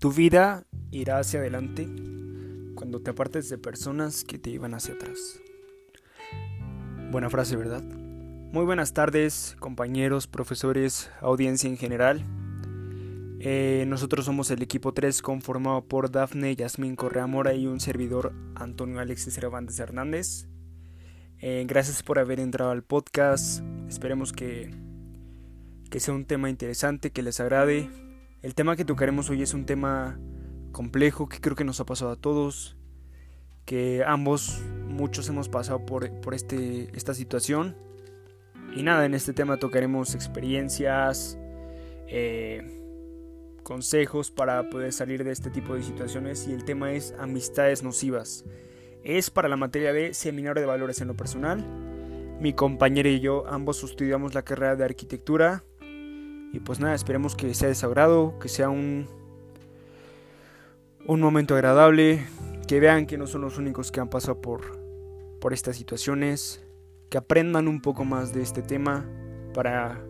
Tu vida irá hacia adelante cuando te apartes de personas que te iban hacia atrás. Buena frase, ¿verdad? Muy buenas tardes, compañeros, profesores, audiencia en general. Eh, nosotros somos el equipo 3 conformado por Dafne, Yasmín Correa Mora y un servidor Antonio Alexis Cervantes Hernández. Eh, gracias por haber entrado al podcast. Esperemos que, que sea un tema interesante, que les agrade el tema que tocaremos hoy es un tema complejo que creo que nos ha pasado a todos, que ambos, muchos hemos pasado por, por este, esta situación. Y nada, en este tema tocaremos experiencias, eh, consejos para poder salir de este tipo de situaciones y el tema es amistades nocivas. Es para la materia de Seminario de Valores en lo Personal. Mi compañera y yo ambos estudiamos la carrera de arquitectura y pues nada, esperemos que sea de que sea un, un momento agradable, que vean que no son los únicos que han pasado por, por estas situaciones, que aprendan un poco más de este tema para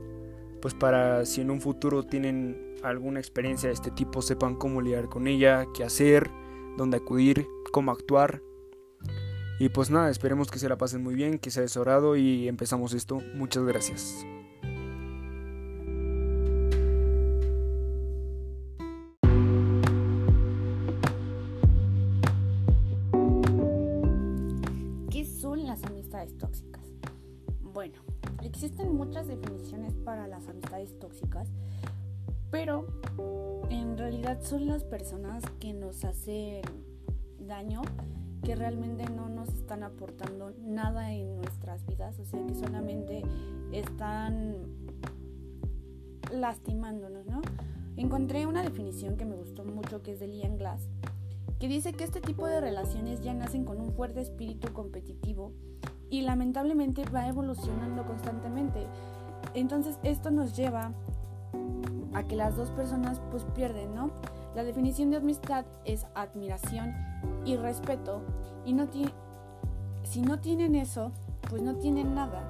pues para si en un futuro tienen alguna experiencia de este tipo sepan cómo lidiar con ella, qué hacer, dónde acudir, cómo actuar. Y pues nada, esperemos que se la pasen muy bien, que sea desorado y empezamos esto. Muchas gracias. Existen muchas definiciones para las amistades tóxicas, pero en realidad son las personas que nos hacen daño, que realmente no nos están aportando nada en nuestras vidas, o sea que solamente están lastimándonos, ¿no? Encontré una definición que me gustó mucho que es de Liam Glass, que dice que este tipo de relaciones ya nacen con un fuerte espíritu competitivo y lamentablemente va evolucionando constantemente. Entonces esto nos lleva a que las dos personas pues pierden, ¿no? La definición de amistad es admiración y respeto y no si no tienen eso, pues no tienen nada.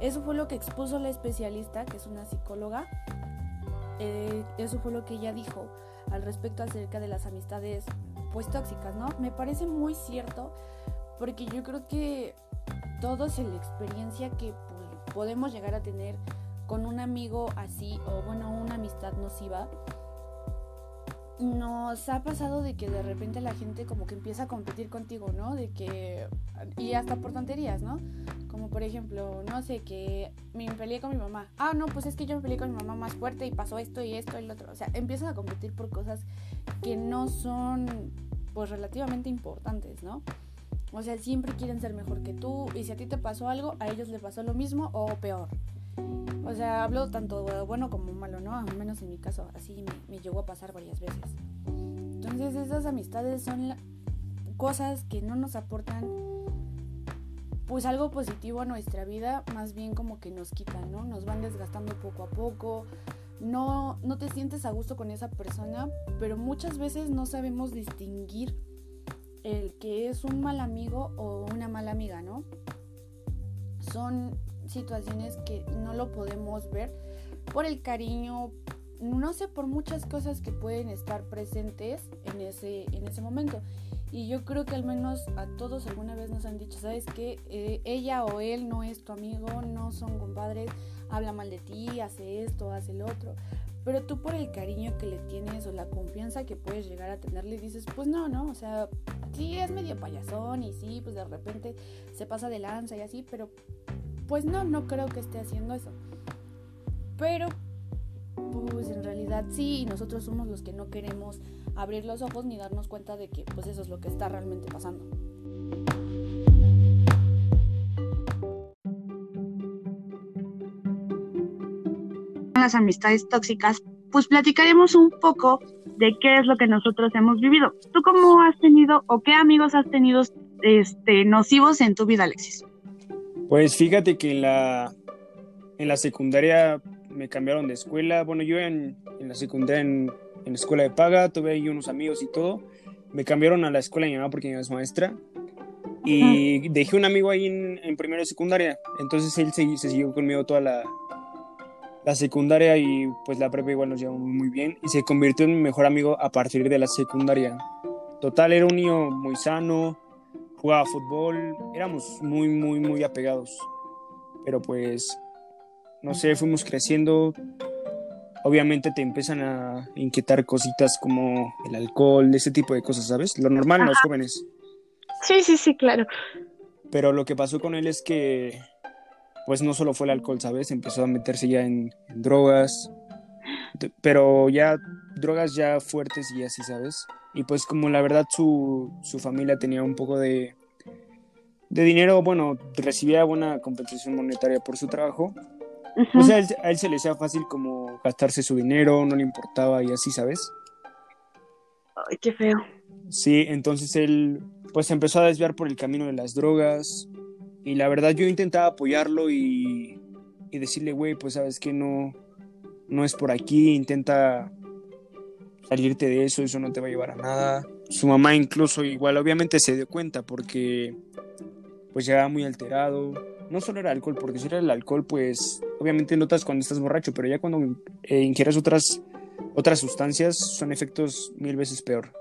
Eso fue lo que expuso la especialista, que es una psicóloga. Eh, eso fue lo que ella dijo al respecto acerca de las amistades pues tóxicas, ¿no? Me parece muy cierto porque yo creo que todos en la experiencia que podemos llegar a tener con un amigo así o bueno, una amistad nociva, nos ha pasado de que de repente la gente como que empieza a competir contigo, ¿no? De que y hasta por tonterías, ¿no? Como por ejemplo, no sé, que me peleé con mi mamá. Ah, no, pues es que yo me peleé con mi mamá más fuerte y pasó esto y esto y lo otro. O sea, empiezan a competir por cosas que no son pues relativamente importantes, ¿no? O sea, siempre quieren ser mejor que tú y si a ti te pasó algo, a ellos les pasó lo mismo o peor. O sea, hablo tanto bueno como malo, ¿no? Al menos en mi caso, así me, llegó a pasar varias veces. Entonces esas amistades son cosas que no nos aportan pues algo positivo a nuestra vida, más bien como que nos quitan, ¿no? Nos van desgastando poco a poco. No, no te sientes a gusto con esa persona, pero muchas veces no sabemos distinguir el que es un mal amigo o una mala amiga, ¿no? Son situaciones que no lo podemos ver por el cariño, no sé, por muchas cosas que pueden estar presentes en ese, en ese momento. Y yo creo que al menos a todos alguna vez nos han dicho, ¿sabes qué? Eh, ella o él no es tu amigo, no son compadres, habla mal de ti, hace esto, hace lo otro. Pero tú por el cariño que le tienes o la confianza que puedes llegar a tenerle dices, pues no, no, o sea, sí es medio payasón y sí, pues de repente se pasa de lanza y así, pero pues no, no creo que esté haciendo eso. Pero pues en realidad sí, nosotros somos los que no queremos abrir los ojos ni darnos cuenta de que pues eso es lo que está realmente pasando. Las amistades tóxicas, pues platicaremos un poco de qué es lo que nosotros hemos vivido. ¿Tú cómo has tenido o qué amigos has tenido este, nocivos en tu vida, Alexis? Pues fíjate que en la, en la secundaria me cambiaron de escuela. Bueno, yo en, en la secundaria en, en, escuela de paga, tuve ahí unos amigos y todo. Me cambiaron a la escuela de mi mamá porque mi mamá es maestra. Y dejé un amigo ahí en, en primero de secundaria. Entonces él se, se siguió conmigo toda la, la secundaria y pues la prepa igual nos llevamos muy bien y se convirtió en mi mejor amigo a partir de la secundaria. Total, era un niño muy sano, jugaba fútbol, éramos muy, muy, muy apegados. Pero pues, no sé, fuimos creciendo. Obviamente te empiezan a inquietar cositas como el alcohol, ese tipo de cosas, ¿sabes? Lo normal en los jóvenes. Sí, sí, sí, claro. Pero lo que pasó con él es que, pues no solo fue el alcohol, ¿sabes? Empezó a meterse ya en, en drogas, pero ya drogas ya fuertes y así, ¿sabes? Y pues como la verdad su, su familia tenía un poco de, de dinero, bueno, recibía buena compensación monetaria por su trabajo, pues a él, a él se le hacía fácil como gastarse su dinero, no le importaba y así, ¿sabes? Ay, qué feo. Sí, entonces él pues empezó a desviar por el camino de las drogas y la verdad yo intentaba apoyarlo y, y decirle, güey, pues sabes que no, no es por aquí, intenta salirte de eso, eso no te va a llevar a nada. Su mamá incluso igual obviamente se dio cuenta porque pues llegaba muy alterado. No solo era alcohol, porque si era el alcohol pues obviamente notas cuando estás borracho, pero ya cuando eh, ingieres otras, otras sustancias son efectos mil veces peor.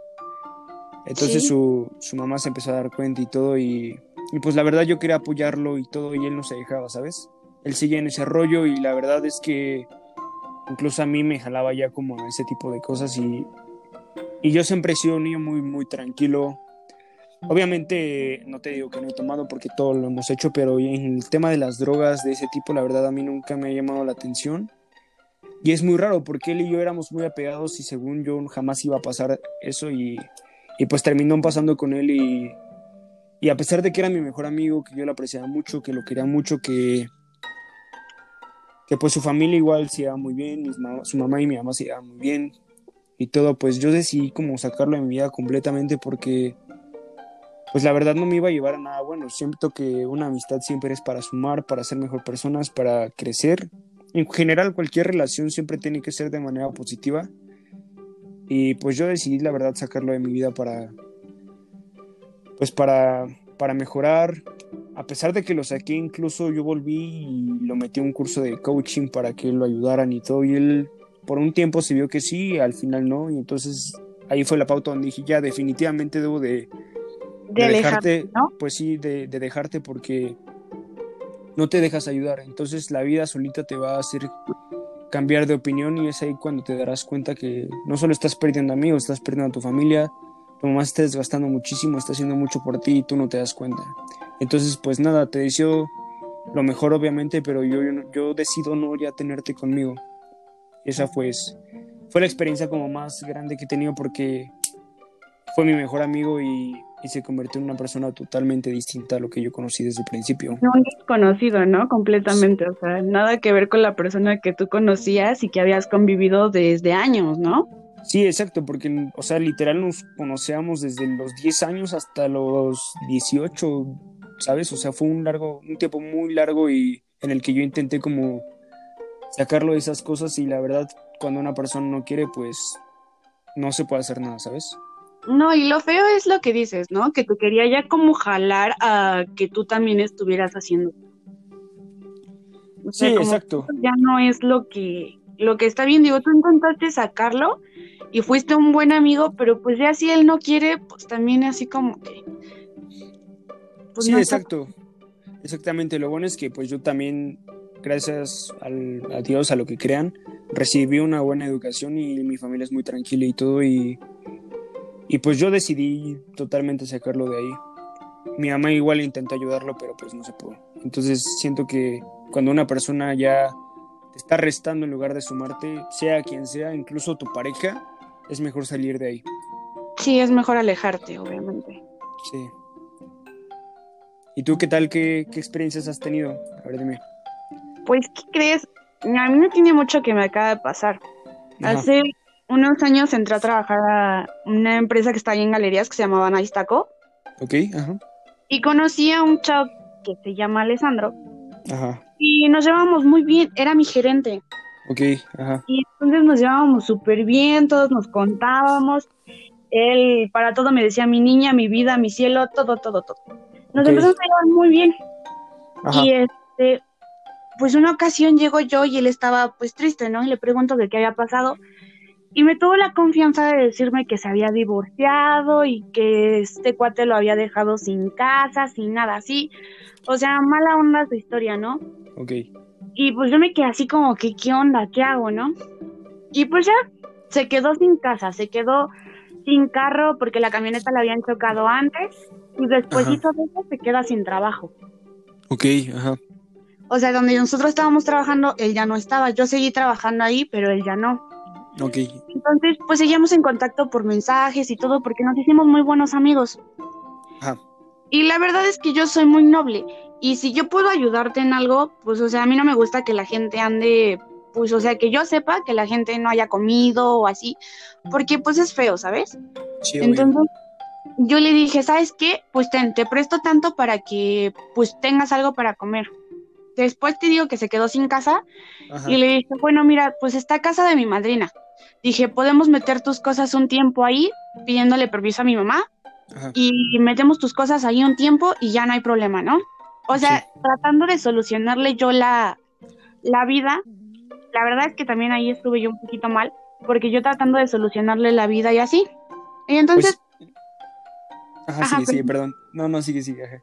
Entonces Sí. su, su mamá se empezó a dar cuenta y todo y, y pues la verdad yo quería apoyarlo y todo y él no se dejaba, ¿sabes? Él seguía en ese rollo y la verdad es que incluso a mí me jalaba ya como a ese tipo de cosas y, y yo siempre he sido un niño muy, muy tranquilo. Obviamente no te digo que no he tomado porque todo lo hemos hecho, pero en el tema de las drogas de ese tipo, la verdad a mí nunca me ha llamado la atención. Y es muy raro porque él y yo éramos muy apegados y según yo jamás iba a pasar eso y, y pues terminó pasando con él y, y a pesar de que era mi mejor amigo, que yo lo apreciaba mucho, que lo quería mucho, que, que pues su familia igual se iba muy bien, su mamá y mi mamá se iban muy bien y todo, pues yo decidí como sacarlo de mi vida completamente porque pues la verdad no me iba a llevar a nada bueno. Siento que una amistad siempre es para sumar, para ser mejor personas, para crecer. En general cualquier relación siempre tiene que ser de manera positiva. Y pues yo decidí la verdad sacarlo de mi vida para pues para para mejorar. A pesar de que lo saqué, incluso yo volví y lo metí a un curso de coaching para que lo ayudaran y todo. Y él por un tiempo se vio que sí, al final no. Y entonces ahí fue la pauta donde dije, ya definitivamente debo de, De, alejarte, ¿no? pues sí, de, de dejarte porque no te dejas ayudar. Entonces la vida solita te va a hacer cambiar de opinión y es ahí cuando te darás cuenta que no solo estás perdiendo amigos, estás perdiendo a tu familia, tu mamá se está desgastando muchísimo, está haciendo mucho por ti y tú no te das cuenta. Entonces, pues nada, te deseo lo mejor obviamente, pero yo, yo, yo decido no ya tenerte conmigo. Esa pues fue la experiencia como más grande que he tenido porque fue mi mejor amigo y, y se convirtió en una persona totalmente distinta a lo que yo conocí desde el principio. Un desconocido, ¿no? Completamente. O sea, nada que ver con la persona que tú conocías y que habías convivido desde años, ¿no? Sí, exacto, porque, o sea, literal nos conocíamos desde los 10 años hasta los 18, ¿sabes? O sea, fue un largo, un tiempo muy largo y en el que yo intenté como sacarlo de esas cosas y la verdad, cuando una persona no quiere, pues no se puede hacer nada, ¿sabes? No, y lo feo es lo que dices, ¿no? Que te quería ya como jalar a que tú también estuvieras haciendo. O sea, Sí, exacto. ya no es lo que, lo que está bien. Digo, tú intentaste sacarlo y fuiste un buen amigo, pero pues ya si él no quiere, pues también así como que. pues Sí, no exacto. Exactamente. Lo bueno es que pues yo también, gracias al, a Dios, a lo que crean, recibí una buena educación y mi familia es muy tranquila y todo y, y pues yo decidí totalmente sacarlo de ahí. Mi mamá igual intentó ayudarlo, pero pues no se pudo. Entonces siento que cuando una persona ya te está restando en lugar de sumarte, sea quien sea, incluso tu pareja, es mejor salir de ahí. Sí, es mejor alejarte, obviamente. Sí. ¿Y tú qué tal? ¿Qué, qué experiencias has tenido? A ver, dime. Pues, ¿qué crees? A mí no tiene mucho que me acaba de pasar. Ajá. Hace unos años entré a trabajar a una empresa que está ahí en galerías que se llamaba Nice Taco Ok, ajá. y conocí a un chavo que se llama Alessandro Ajá. y nos llevábamos muy bien, era mi gerente Ok, ajá. y entonces nos llevábamos súper bien, todos nos contábamos, él para todo me decía mi niña, mi vida, mi cielo, todo, todo, todo. Nos empezamos a llevar muy bien Ajá. y este pues una ocasión llego yo y él estaba pues triste, ¿no? Y le pregunto de qué había pasado. Y me tuvo la confianza de decirme que se había divorciado y que este cuate lo había dejado sin casa, sin nada así. O sea, mala onda su historia, ¿no? Ok. Y pues yo me quedé así como que, ¿qué onda? ¿Qué hago, no? Y pues ya se quedó sin casa, se quedó sin carro porque la camioneta la habían chocado antes y después de eso se queda sin trabajo. Ok, ajá. O sea, donde nosotros estábamos trabajando, él ya no estaba. Yo seguí trabajando ahí, pero él ya no. Ok. Entonces, pues seguíamos en contacto por mensajes y todo porque nos hicimos muy buenos amigos. Ajá. Y la verdad es que yo soy muy noble. Y si yo puedo ayudarte en algo, pues, o sea, a mí no me gusta que la gente ande, pues, o sea, que yo sepa que la gente no haya comido o así, porque pues es feo, ¿sabes? Sí, obvio. Entonces, yo le dije, ¿sabes qué? Pues ten, te presto tanto para que, pues, tengas algo para comer. Después te digo que se quedó sin casa Ajá. y le dije, bueno, mira, pues está casa de mi madrina. Dije, podemos meter tus cosas un tiempo ahí, pidiéndole permiso a mi mamá, Ajá. y metemos tus cosas ahí un tiempo y ya no hay problema, ¿no? O sea, Sí. tratando de solucionarle yo la, la vida, la verdad es que también ahí estuve yo un poquito mal, porque yo tratando de solucionarle la vida y así. Y entonces, Pues- Ajá, Ajá, sigue, sigue, perdón. No, no, sigue, sigue. Ajá.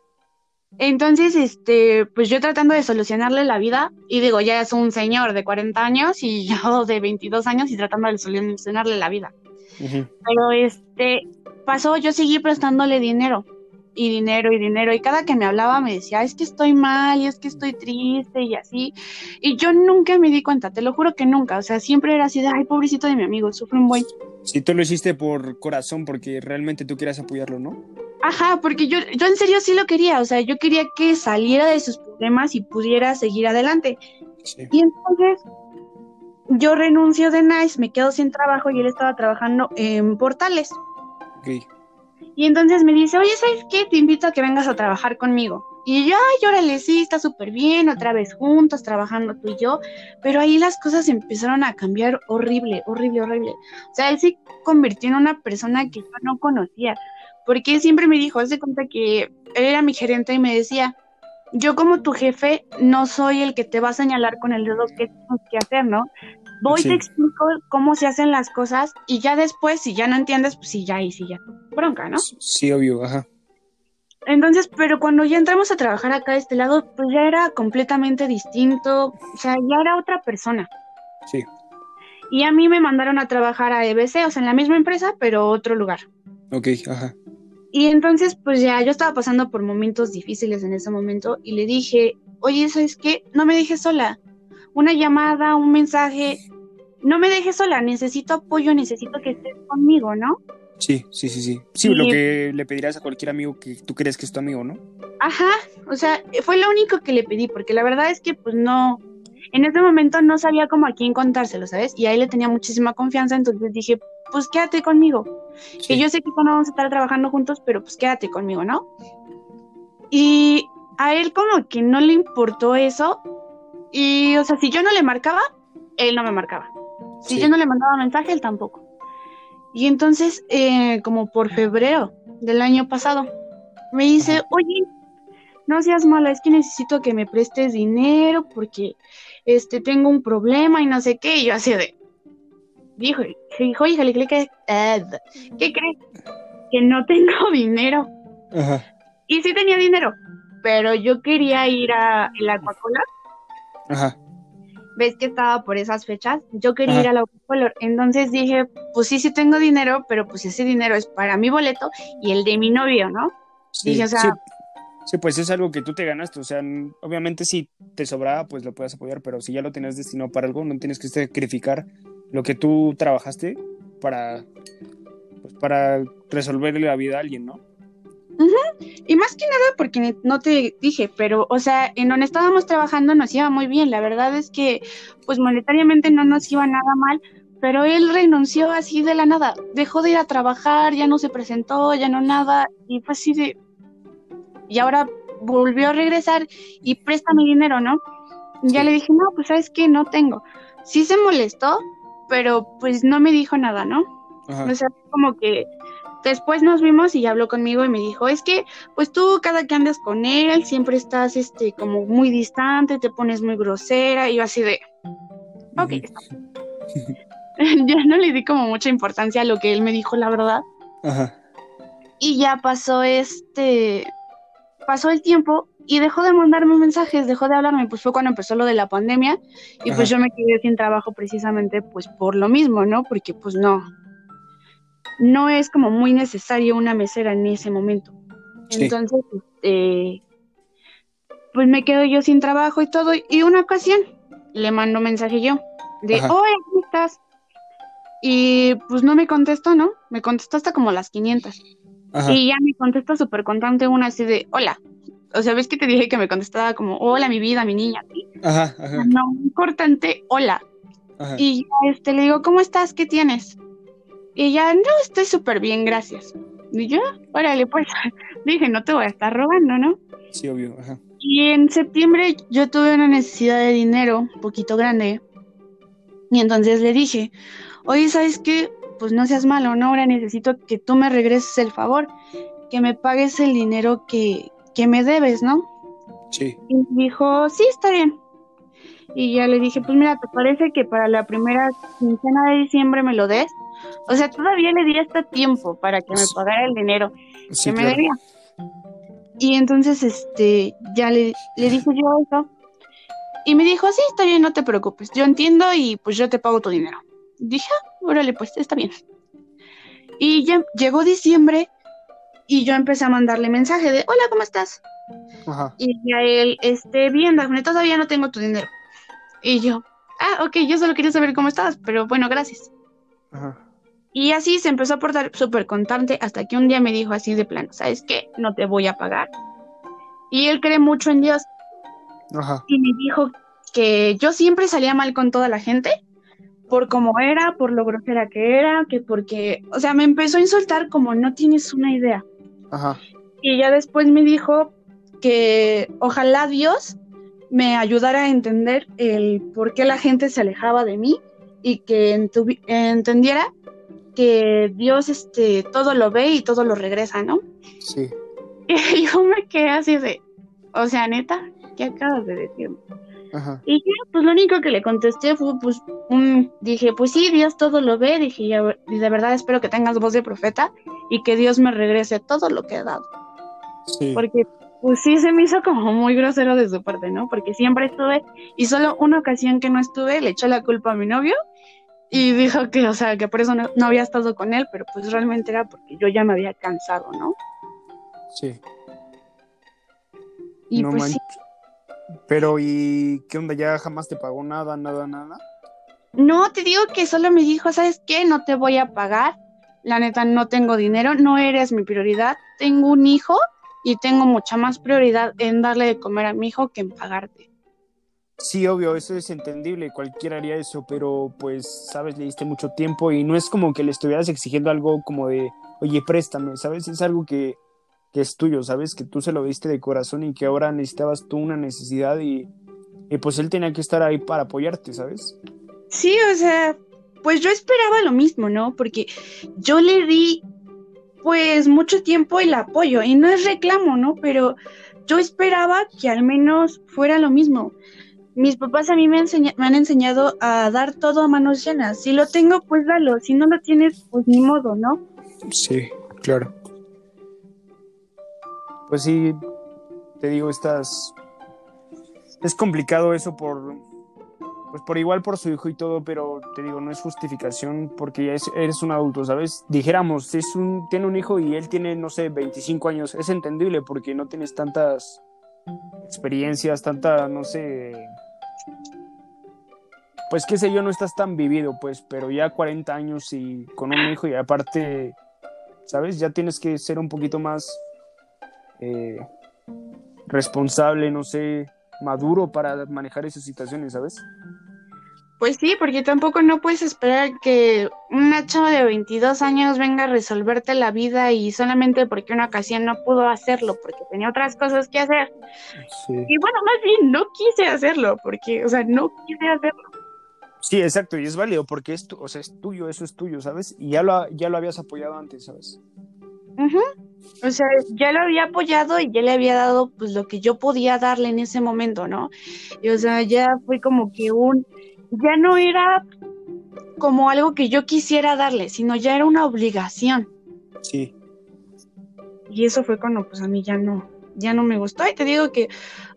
Entonces, este, pues yo tratando de solucionarle la vida, y digo, ya es un señor de 40 años y yo de 22 años y tratando de solucionarle la vida. Pero este pasó, yo seguí prestándole dinero y dinero y dinero y cada que me hablaba me decía, es que estoy mal y es que estoy triste y así. Y yo nunca me di cuenta, te lo juro que nunca, o sea, siempre era así de, ay, pobrecito de mi amigo, sufre un buen. Sí, tú lo hiciste por corazón, porque realmente tú querías apoyarlo, ¿no? Ajá, porque yo, yo en serio sí lo quería, o sea, yo quería que saliera de sus problemas y pudiera seguir adelante. Sí. Y entonces yo renuncio de Nice, me quedo sin trabajo y él estaba trabajando en portales. Ok. Y entonces me dice, oye, ¿sabes qué? Te invito a que vengas a trabajar conmigo. Y yo, ay, órale, sí, está súper bien, otra vez juntos, trabajando tú y yo. Pero ahí las cosas empezaron a cambiar horrible, horrible, horrible. O sea, él se convirtió en una persona que yo no conocía. Porque él siempre me dijo, haz de cuenta que él era mi gerente y me decía, yo como tu jefe no soy el que te va a señalar con el dedo qué tienes que hacer, ¿no? Voy, Sí. te explico cómo se hacen las cosas y ya después, si ya no entiendes, pues sí, ya ahí sí, ya. Bronca, ¿no? Sí, obvio, ajá. Entonces, pero cuando ya entramos a trabajar acá de este lado, pues ya era completamente distinto, o sea, ya era otra persona. Sí. Y a mí me mandaron a trabajar a EBC, o sea, en la misma empresa, pero otro lugar. Ok, ajá. Y entonces, pues ya yo estaba pasando por momentos difíciles en ese momento y le dije, oye, ¿sabes qué? No me dejes sola. Una llamada, un mensaje, no me dejes sola, necesito apoyo, necesito que estés conmigo, ¿no? Sí, sí, sí, sí. Sí, Y- lo que le pedirás a cualquier amigo que tú crees que es tu amigo, ¿no? Ajá, o sea, fue lo único que le pedí, porque la verdad es que pues no, en ese momento no sabía cómo a quién contárselo, ¿sabes? Y ahí le tenía muchísima confianza, entonces dije, pues quédate conmigo, que yo sé que no vamos a estar trabajando juntos, pero pues quédate conmigo, ¿no? Y a él como que no le importó eso, y o sea, si yo no le marcaba, él no me marcaba. Si Sí. yo no le mandaba mensaje, él tampoco. Y entonces, eh, como por febrero del año pasado, me dice, oye, no seas mala, es que necesito que me prestes dinero porque este tengo un problema y no sé qué. Y yo así de, dijo, dijo, híjole, ¿qué, qué, eh, ¿qué crees? Que no tengo dinero. Ajá. Y sí tenía dinero, pero yo quería ir a la Aquacolor. Ajá. Ves que estaba por esas fechas, yo quería Ajá. ir a la Color, entonces dije, pues sí, sí tengo dinero, pero pues ese dinero es para mi boleto y el de mi novio, ¿no? Sí, Dije, o sea- sí. Sí, pues es algo que tú te ganaste, o sea, obviamente si te sobraba, pues lo puedes apoyar, pero si ya lo tenías destinado para algo, no tienes que sacrificar lo que tú trabajaste para, pues, para resolverle la vida a alguien, ¿no? Y más que nada porque no te dije, pero, o sea, en donde estábamos trabajando nos iba muy bien, la verdad es que, pues monetariamente no nos iba nada mal, pero él renunció así de la nada, dejó de ir a trabajar, ya no se presentó, ya no nada, y fue así de... Y ahora volvió a regresar y préstame dinero, ¿no? Y Ya le dije, no, pues sabes que no tengo. Sí se molestó, pero pues no me dijo nada, ¿no? Ajá. O sea, como que después nos vimos y habló conmigo y me dijo, es que pues tú cada que andas con él siempre estás este como muy distante, te pones muy grosera y yo así de, ok. ya no le di como mucha importancia a lo que él me dijo, la verdad. Ajá. Y ya pasó este, pasó el tiempo y dejó de mandarme mensajes, dejó de hablarme, pues fue cuando empezó lo de la pandemia y pues yo me quedé sin trabajo precisamente pues por lo mismo, ¿no? Porque pues no, no es como muy necesario una mesera en ese momento. Entonces, este, pues me quedo yo sin trabajo y todo y una ocasión le mando mensaje yo de, oye, ¿cómo estás? Y pues no me contestó, ¿no? Me contestó hasta como las 500. Y ya me contesta súper contante una así de, hola. O sea, ¿ves que te dije que me contestaba como, hola, mi vida, mi niña? Ajá, ajá. No, cortante, hola. Y este, le digo, ¿cómo estás? ¿Qué tienes? Y ella, no, estoy súper bien, gracias. Y yo, órale, pues, dije, no te voy a estar robando, ¿no? Sí, obvio, ajá. Y en septiembre yo tuve una necesidad de dinero un poquito grande. Y entonces le dije, oye, ¿sabes qué? Pues no seas malo, ¿no? Ahora necesito que tú me regreses el favor, que me pagues el dinero que, que me debes, ¿no? Sí. Y dijo, sí, está bien. Y ya le dije, pues mira, ¿te parece que para la primera quincena de diciembre me lo des? O sea, todavía le di hasta tiempo para que me pagara el dinero que me debía. Y entonces, este, ya le, le dije yo eso. Y me dijo, sí, está bien, no te preocupes. Yo entiendo y pues yo te pago tu dinero. Dije, ah, órale, pues está bien. Y ya llegó diciembre y yo empecé a mandarle mensaje de, hola, ¿cómo estás? Ajá. Y a él, este, bien, Dafne, todavía no tengo tu dinero. Y yo, ah, ok, yo solo quería saber cómo estabas, pero bueno, gracias. Ajá. Y así se empezó a portar súper contante hasta que un día me dijo así de plano, ¿sabes qué? No te voy a pagar. Y él cree mucho en Dios. Ajá. Y me dijo que yo siempre salía mal con toda la gente por cómo era, por lo grosera que era, que porque, o sea, me empezó a insultar como no tienes una idea. Ajá. Y ya después me dijo que ojalá Dios me ayudara a entender el por qué la gente se alejaba de mí y que entendiera que Dios este todo lo ve y todo lo regresa, ¿no? Sí. Y yo me quedé así de, o sea, neta, ¿qué acabas de decirme? Y yo, pues lo único que le contesté fue, pues, un, dije, pues sí, Dios todo lo ve, dije, y de verdad espero que tengas voz de profeta y que Dios me regrese todo lo que he dado. Sí. Porque, pues sí, se me hizo como muy grosero de su parte, ¿no? Porque siempre estuve, y solo una ocasión que no estuve, le echó la culpa a mi novio y dijo que, o sea, que por eso no, había estado con él, pero pues realmente era porque yo ya me había cansado, ¿no? Sí. Y pues sí pero, ¿y qué onda? ¿Ya jamás te pagó nada, nada, nada? No, te digo que solo me dijo, ¿sabes qué? No te voy a pagar. La neta, no tengo dinero, no eres mi prioridad. Tengo un hijo y tengo mucha más prioridad en darle de comer a mi hijo que en pagarte. Sí, obvio, eso es entendible, cualquiera haría eso, pero pues, sabes, le diste mucho tiempo y no es como que le estuvieras exigiendo algo como de, oye, préstame, ¿sabes? Es algo que que es tuyo, ¿sabes? Que tú se lo diste de corazón y que ahora necesitabas tú una necesidad y, pues él tenía que estar ahí para apoyarte, ¿sabes? Sí, o sea, pues yo esperaba lo mismo, ¿no? Porque yo le di pues mucho tiempo el apoyo y no es reclamo, ¿no? Pero yo esperaba que al menos fuera lo mismo. Mis papás a mí me, me han enseñado a dar todo a manos llenas. Si lo tengo, pues dalo. Si no lo tienes, pues ni modo, ¿no? Sí, claro. Pues sí, te digo, estás... Es complicado eso por... Pues por igual por su hijo y todo, pero te digo, no es justificación porque ya eres un adulto, ¿sabes? Dijéramos, es un, tiene un hijo y él tiene, no sé, 25 años, es entendible porque no tienes tantas experiencias, tanta, no sé, pues qué sé yo, no estás tan vivido, pues, pero ya 40 años y con un hijo y aparte, ¿sabes? Ya tienes que ser un poquito más eh, responsable, no sé, maduro para manejar esas situaciones, ¿sabes? Pues sí, porque tampoco no puedes esperar que una chava de 22 años venga a resolverte la vida y solamente porque una ocasión no pudo hacerlo, porque tenía otras cosas que hacer. Y bueno, más bien no quise hacerlo, porque, o sea, no quise hacerlo. Sí, exacto, y es válido porque es, o sea, es tuyo, eso es tuyo, ¿sabes? Y ya lo, ya lo habías apoyado antes, ¿sabes? O sea, ya lo había apoyado y ya le había dado pues lo que yo podía darle en ese momento, ¿no? Y o sea, ya fue como que un, ya no era como algo que yo quisiera darle, sino ya era una obligación. Sí. Y eso fue cuando pues a mí ya no, ya no me gustó. Y te digo que,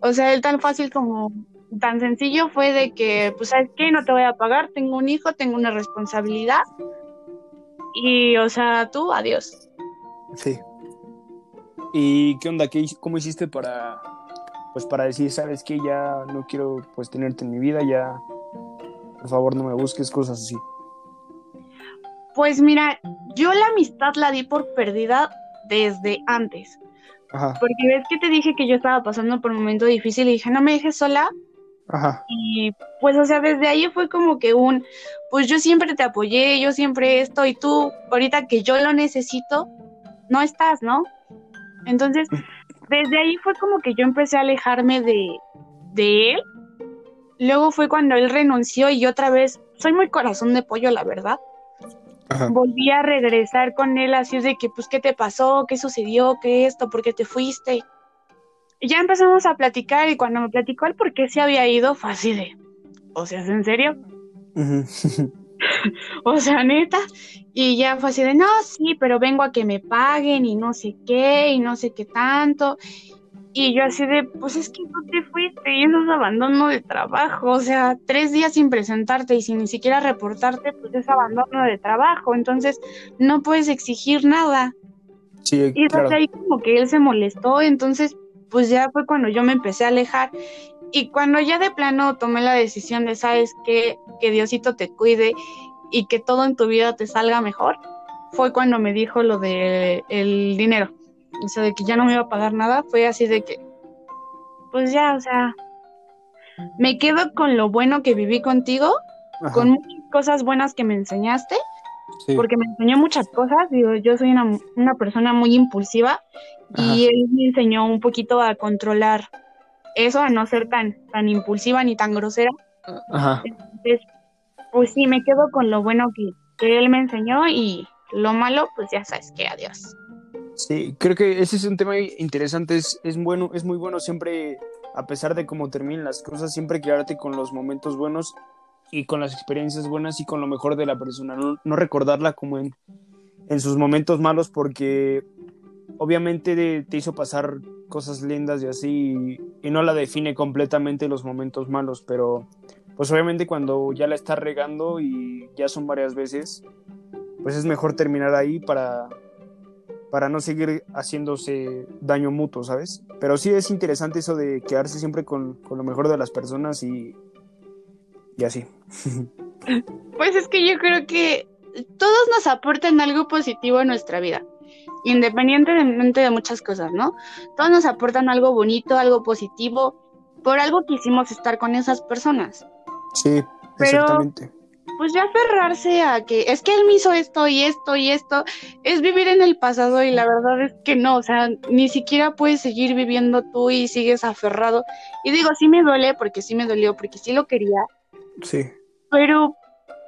o sea, el tan fácil como tan sencillo fue de que, pues, ¿sabes qué? No te voy a pagar, tengo un hijo, tengo una responsabilidad. Y, o sea, tú, adiós. Sí. ¿Y qué onda? ¿Qué, ¿Cómo hiciste para, pues, para decir, sabes que ya no quiero, pues, tenerte en mi vida, ya, por favor, no me busques, cosas así? Pues mira, yo la amistad la di por perdida desde antes. Ajá. Porque ves que te dije que yo estaba pasando por un momento difícil y dije, no me dejes sola. Ajá. Y pues, o sea, desde ahí fue como que un, pues yo siempre te apoyé, yo siempre esto y tú, ahorita que yo lo necesito, no estás, ¿no? Entonces, desde ahí fue como que yo empecé a alejarme de, de él. Luego fue cuando él renunció y otra vez, soy muy corazón de pollo, la verdad. Ajá. Volví a regresar con él así de que, pues, ¿qué te pasó? ¿Qué sucedió? ¿Qué esto? ¿Por qué te fuiste? Y ya empezamos a platicar y cuando me platicó el por qué se había ido, fue así de, o sea, ¿es en serio? O sea, neta. Y ya fue así de, no, sí, pero vengo a que me paguen y no sé qué, y no sé qué tanto. Y yo así de, pues es que tú te fuiste y eso es abandono de trabajo. O sea, tres días sin presentarte y sin ni siquiera reportarte, pues es abandono de trabajo. Entonces, no puedes exigir nada. Sí, Y claro. ahí como que él se molestó, entonces pues ya fue cuando yo me empecé a alejar y cuando ya de plano tomé la decisión de, sabes qué? que Diosito te cuide y que todo en tu vida te salga mejor, fue cuando me dijo lo de el dinero, o sea, de que ya no me iba a pagar nada, fue así de que, pues ya, o sea, me quedo con lo bueno que viví contigo, Ajá. con muchas cosas buenas que me enseñaste Sí. porque me enseñó muchas cosas. Digo, yo soy una, una persona muy impulsiva y él me enseñó un poquito a controlar eso, a no ser tan, tan impulsiva ni tan grosera. Ajá. Entonces, pues sí, me quedo con lo bueno que, que él me enseñó y lo malo, pues ya sabes que adiós. Sí, creo que ese es un tema interesante. Es, es bueno, es muy bueno siempre, a pesar de cómo terminen las cosas, siempre quedarte con los momentos buenos y con las experiencias buenas y con lo mejor de la persona. No, no recordarla como en, en sus momentos malos, porque obviamente de- te hizo pasar cosas lindas y así, y, y no la define completamente los momentos malos, pero pues obviamente cuando ya la estás regando y ya son varias veces, pues es mejor terminar ahí para, para no seguir haciéndose daño mutuo, ¿sabes? Pero sí es interesante eso de quedarse siempre con, con lo mejor de las personas y, y así. Pues es que yo creo que todos nos aportan algo positivo en nuestra vida, independientemente de muchas cosas, ¿no? Todos nos aportan algo bonito, algo positivo, por algo quisimos estar con esas personas. Sí, Pero- exactamente. Pues ya aferrarse a que es que él me hizo esto y esto y esto, es vivir en el pasado y la verdad es que no, o sea, ni siquiera puedes seguir viviendo tú y sigues aferrado. Y digo, sí me duele porque sí me dolió, porque sí lo quería, Sí, pero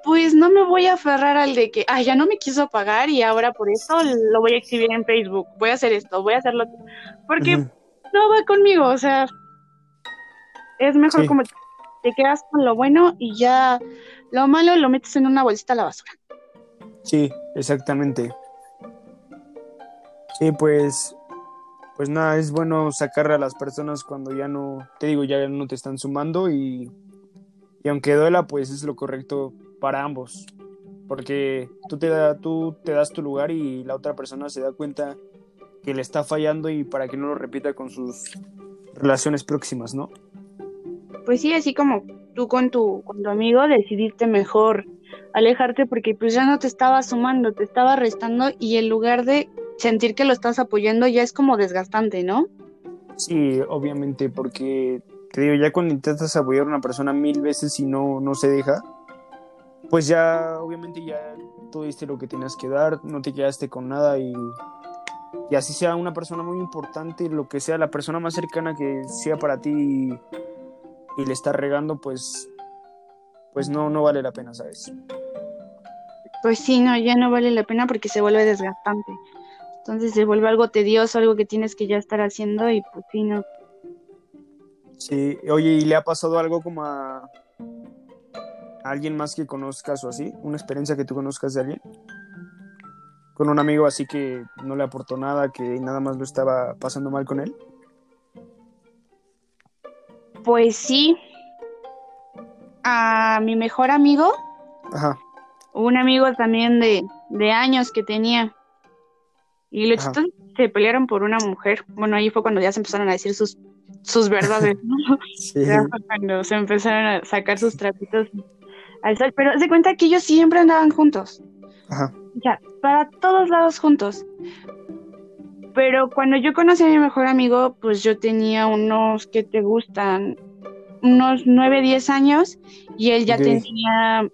pues no me voy a aferrar al de que, ah, ya no me quiso pagar y ahora por eso lo voy a exhibir en Facebook, voy a hacer esto, voy a hacerlo, otro", porque no va conmigo, o sea, es mejor Sí. como te quedas con lo bueno y ya lo malo lo metes en una bolsita a la basura. sí, exactamente. Sí, pues, pues nada, es bueno sacar a las personas cuando ya no, te digo, ya no te están sumando y, y aunque duela, pues es lo correcto para ambos. Porque tú te, da, tú te das tu lugar y la otra persona se da cuenta que le está fallando y para que no lo repita con sus relaciones próximas, ¿no? Pues sí, así como tú con tu, con tu amigo decidiste mejor alejarte porque pues ya no te estaba sumando, te estaba restando y en lugar de sentir que lo estás apoyando ya es como desgastante, ¿no? Sí, obviamente, porque te digo, ya cuando intentas apoyar a una persona mil veces y no, no se deja, pues ya, obviamente, ya tú lo que tenías que dar, no te quedaste con nada y, y así sea una persona muy importante, lo que sea, la persona más cercana que sea para ti y le estás regando, pues, pues no, no vale la pena, ¿sabes? Pues sí, no, ya no vale la pena porque se vuelve desgastante. Entonces se vuelve algo tedioso, algo que tienes que ya estar haciendo y pues sí, no. Sí, oye, ¿y le ha pasado algo como a, a alguien más que conozcas o así? ¿Una experiencia que tú conozcas de alguien? Con un amigo así que no le aportó nada, que nada más lo estaba pasando mal con él. Pues sí. A mi mejor amigo, Ajá, un amigo también de, de años que tenía. Y los chicos se pelearon por una mujer. Bueno, ahí fue cuando ya se empezaron a decir sus, sus verdades, ¿no? sí. Ya fue cuando se empezaron a sacar sus trapitos al sol. Pero se cuenta que ellos siempre andaban juntos. Ajá, Ya, para todos lados juntos. Pero cuando yo conocí a mi mejor amigo, pues yo tenía unos que te gustan, unos 9, 10 años y él ya Ok. tenía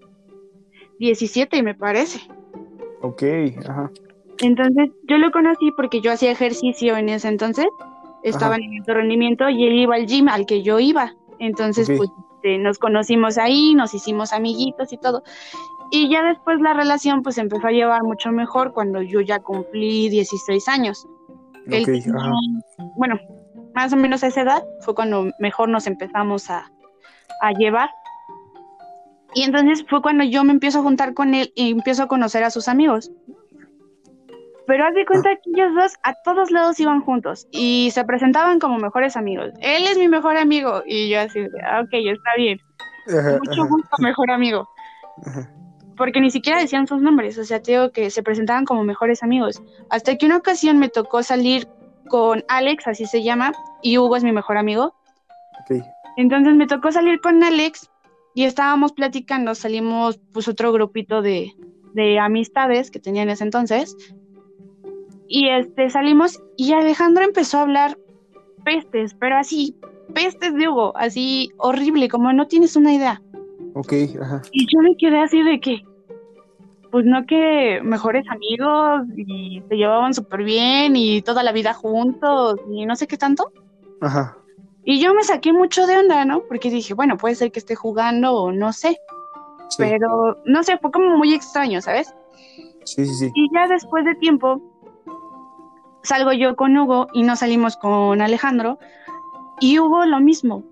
17, me parece. ok, ajá, Entonces yo lo conocí porque yo hacía ejercicio en ese entonces, estaba Ajá. en alto rendimiento y él iba al gym al que yo iba. Entonces, pues este, nos conocimos ahí, nos hicimos amiguitos y todo. Y ya después la relación pues empezó a llevar mucho mejor cuando yo ya cumplí 16 años. Ajá, bueno, más o menos a esa edad fue cuando mejor nos empezamos a, a llevar. Y entonces fue cuando yo me empiezo a juntar con él y empiezo a conocer a sus amigos. Pero haz de cuenta que ellos dos a todos lados iban juntos y se presentaban como mejores amigos. Él es mi mejor amigo y yo así, "Ah, ok, está bien. Ajá, Mucho ajá, gusto, mejor amigo. ajá. Porque ni siquiera decían sus nombres, o sea, te digo que se presentaban como mejores amigos. Hasta que una ocasión me tocó salir con Alex, así se llama, y Hugo es mi mejor amigo. ok, Entonces me tocó salir con Alex y estábamos platicando, salimos pues otro grupito de, de amistades que tenía en ese entonces. Y este salimos y Alejandro empezó a hablar pestes, pero así, pestes de Hugo, así horrible, como no tienes una idea. Ok, ajá, Y yo me quedé así de que, pues no que mejores amigos y se llevaban súper bien y toda la vida juntos y no sé qué tanto. ajá, Y yo me saqué mucho de onda, ¿no? Porque dije, bueno, puede ser que esté jugando o no sé, sí, pero no sé, fue como muy extraño, ¿sabes? sí, sí, sí, Y ya después de tiempo salgo yo con Hugo y no salimos con Alejandro y Hugo lo mismo.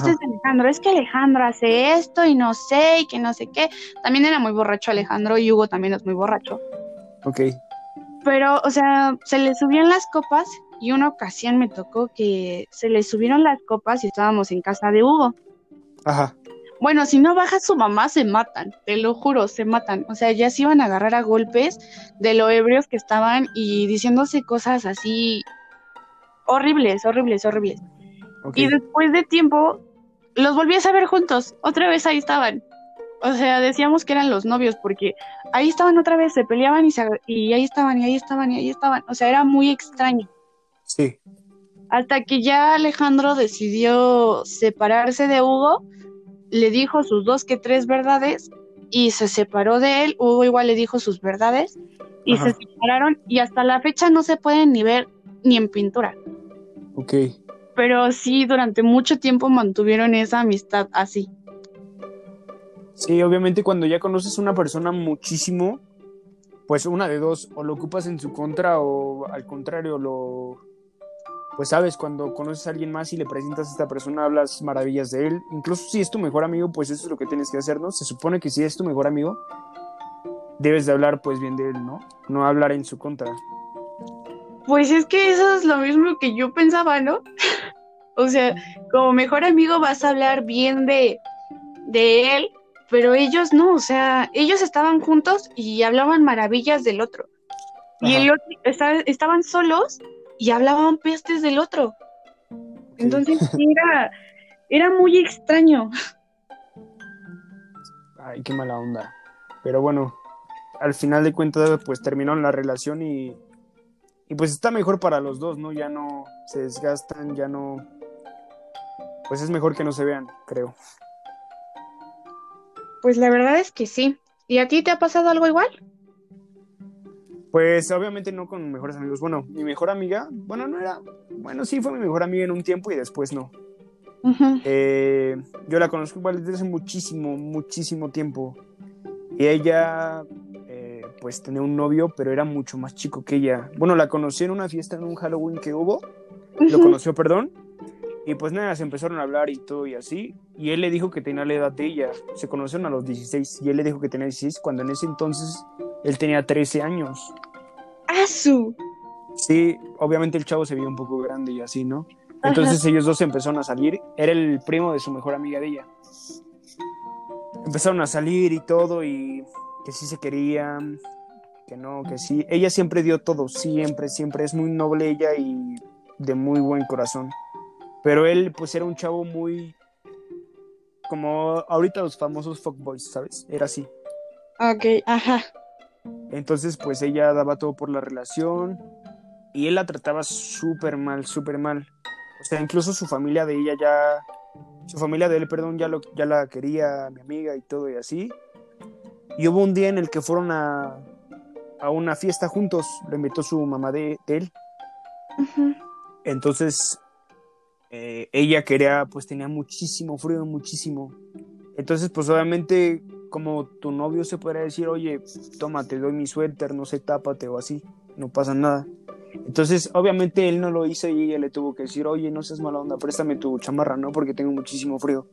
Pues Ajá. Alejandro, es que Alejandro hace esto y no sé y que no sé qué. También era muy borracho Alejandro y Hugo también es muy borracho. ok, Pero, o sea, se le subían las copas y una ocasión me tocó que se le subieron las copas y estábamos en casa de Hugo. ajá, Bueno, si no baja su mamá, se matan, te lo juro, se matan. O sea, ya se iban a agarrar a golpes de lo ebrios que estaban y diciéndose cosas así horribles, horribles, horribles. Y después de tiempo, los volví a saber juntos, otra vez ahí estaban. O sea, decíamos que eran los novios porque ahí estaban otra vez, se peleaban y, se, y ahí estaban, y ahí estaban, y ahí estaban. O sea, era muy extraño. sí, Hasta que ya Alejandro decidió separarse de Hugo, le dijo sus dos que tres verdades y se separó de él. Hugo igual le dijo sus verdades y Ajá. se separaron y hasta la fecha no se pueden ni ver ni en pintura. ok, Pero sí, durante mucho tiempo mantuvieron esa amistad así. Sí, obviamente cuando ya conoces a una persona muchísimo, pues una de dos, o lo ocupas en su contra o al contrario, lo... Pues sabes, cuando conoces a alguien más y le presentas a esta persona, hablas maravillas de él. Incluso si es tu mejor amigo, pues eso es lo que tienes que hacer, ¿no? Se supone que si es tu mejor amigo, debes de hablar pues bien de él, ¿no? No hablar en su contra. Pues es que eso es lo mismo que yo pensaba, ¿no? o sea, como mejor amigo vas a hablar bien de, de él, pero ellos no, o sea, ellos estaban juntos y hablaban maravillas del otro. Y el otro esta- estaban solos y hablaban pestes del otro. Entonces sí era, era muy extraño. Ay, qué mala onda. Pero bueno, al final de cuentas, pues terminaron la relación y, y pues está mejor para los dos, ¿no? Ya no se desgastan, ya no... Pues es mejor que no se vean, creo. Pues la verdad es que sí. ¿Y a ti te ha pasado algo igual? Pues obviamente no con mejores amigos. Bueno, mi mejor amiga, bueno, no era... Bueno, sí fue mi mejor amiga en un tiempo y después no. Eh, yo la conozco igual desde hace muchísimo, muchísimo tiempo. Y ella, pues tenía un novio, pero era mucho más chico que ella. Bueno, la conocí en una fiesta, en un Halloween que hubo, lo conoció, perdón, y pues nada, se empezaron a hablar y todo y así, y él le dijo que tenía la edad de ella, se conocieron a los 16, y él le dijo que tenía 16, cuando en ese entonces él tenía 13 años. ¡Ah, su! Sí, obviamente el chavo se veía un poco grande y así, ¿no? Entonces ellos dos empezaron a salir, era el primo de su mejor amiga de ella. Empezaron a salir y todo y que sí se querían, que no, que sí. Ella siempre dio todo, siempre, siempre. Es muy noble ella y de muy buen corazón. Pero él, pues era un chavo muy. Como ahorita los famosos fuckboys, ¿sabes? Era así. Ok, ajá. Entonces, pues ella daba todo por la relación y él la trataba súper mal, súper mal. O sea, incluso su familia de ella ya. Su familia de él, perdón, ya, lo, ya la quería, mi amiga y todo y así. Y hubo un día en el que fueron a, a una fiesta juntos, lo invitó su mamá de, de él. Entonces, eh, ella quería, pues tenía muchísimo frío, muchísimo. Entonces, pues obviamente, como tu novio se podría decir, oye, toma, te doy mi suéter, no sé, tápate o así, no pasa nada. Entonces, obviamente él no lo hizo y ella le tuvo que decir, oye, no seas mala onda, préstame tu chamarra, ¿no? Porque tengo muchísimo frío.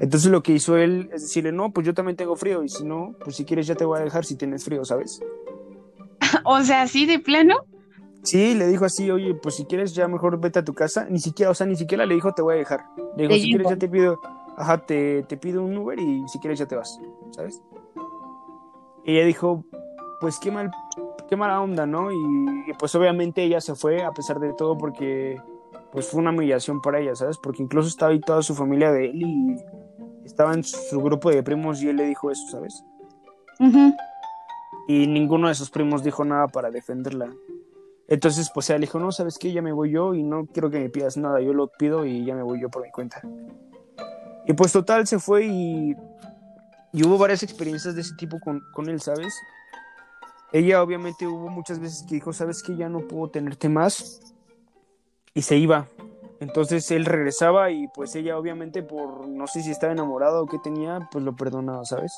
Entonces lo que hizo él es decirle, no, pues yo también tengo frío y si no, pues si quieres ya te voy a dejar si tienes frío, ¿sabes? O sea, así de plano. Sí, le dijo así, oye, pues si quieres ya mejor vete a tu casa. Ni siquiera, o sea, ni siquiera le dijo te voy a dejar. Le dijo, Te si llevo. quieres ya te pido, ajá, te, te pido un Uber y si quieres ya te vas, ¿sabes? Y ella dijo, pues qué mal, qué mala onda, ¿no? Y, y, pues obviamente ella se fue a pesar de todo porque pues fue una humillación para ella, ¿sabes? Porque incluso estaba ahí toda su familia de él y estaba en su grupo de primos y él le dijo eso, ¿sabes? Y ninguno de sus primos dijo nada para defenderla. Entonces, pues ella le dijo, no, ¿sabes qué? Ya me voy yo y no quiero que me pidas nada, yo lo pido y ya me voy yo por mi cuenta. Y pues total, se fue y, y hubo varias experiencias de ese tipo con, con él, ¿sabes? Ella obviamente hubo muchas veces que dijo, ¿sabes qué? Ya no puedo tenerte más. Y se iba. Entonces él regresaba y pues ella obviamente por, no sé si estaba enamorada o qué tenía, pues lo perdonaba, ¿sabes?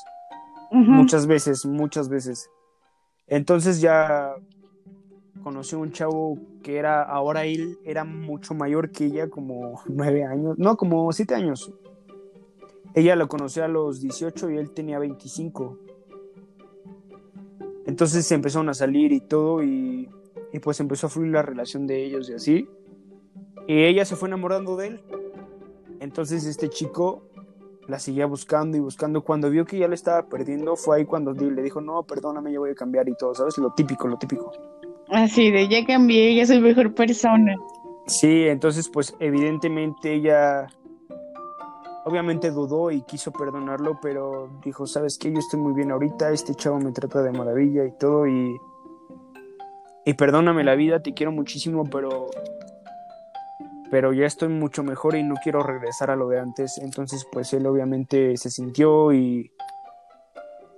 Muchas veces, muchas veces. Entonces ya conoció un chavo que era, ahora él era mucho mayor que ella, como nueve años, no, como siete años. Ella lo conoció a los 18 y él tenía 25. Entonces se empezaron a salir y todo y, y pues empezó a fluir la relación de ellos y así. Y ella se fue enamorando de él. Entonces este chico la seguía buscando y buscando. Cuando vio que ya le estaba perdiendo, fue ahí cuando le dijo, no, perdóname, ya voy a cambiar y todo, ¿sabes? Lo típico, lo típico. Así de ya cambié, ya soy mejor persona. Sí, entonces pues evidentemente ella obviamente dudó y quiso perdonarlo, pero dijo, ¿sabes qué? Yo estoy muy bien ahorita, este chavo me trata de maravilla y todo y... Y perdóname la vida, te quiero muchísimo, pero... Pero ya estoy mucho mejor y no quiero regresar a lo de antes. Entonces pues él obviamente se sintió y...